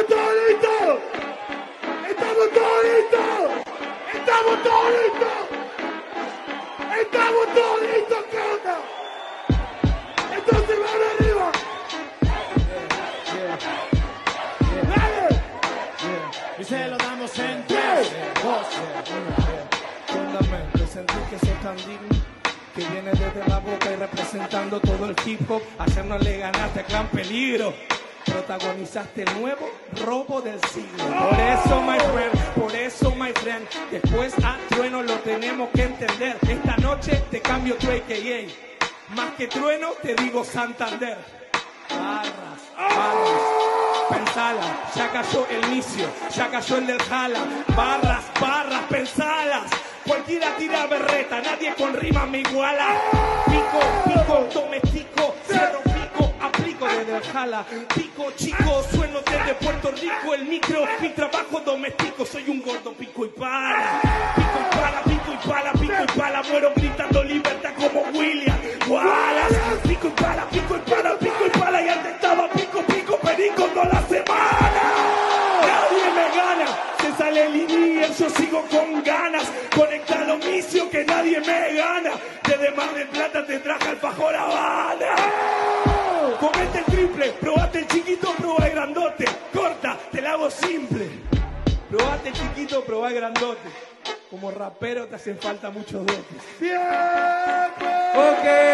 ¿Estamos todos listos? ¿Estamos todos listos? ¿Estamos todos listos? ¿Estamos todos listos? ¿Qué onda? Entonces van arriba. Dale. Y se lo damos en Tres. tres, dos, Fundamento, sentir que sos tan digno que viene desde la boca y representando todo el hip hop, hacernosle ganarte a gran peligro. Protagonizaste el nuevo robo del siglo. Por eso, my friend, por eso, my friend, después a Trueno lo tenemos que entender. Esta noche te cambio tu AKA. Más que Trueno, te digo Santander. Barras, palos, pensala, ya cayó el inicio, ya cayó el del jala, barras, barras, pensalas, cualquiera tira berreta, nadie con rima me iguala, pico, pico, domestico, pico chico, sueno desde Puerto Rico, el micro, mi trabajo doméstico, soy un gordo pico y pala, pico y pala, pico y pala, pico y pala, muero gritando libertad como William Wallace, pico y pala, pico y pala, pico y pala, y antes estaba pico, pico, perico toda la semana. Nadie me gana, se sale el inicio, yo sigo con ganas, conecta lo misio que nadie me gana, desde Mar del Plata te traje al Fajor Habana. Comete el triple, probate el chiquito, probá el grandote, corta, te la hago simple. Probate el chiquito, probá el grandote. Como rapero te hacen falta muchos dotes. Siempre. Ok.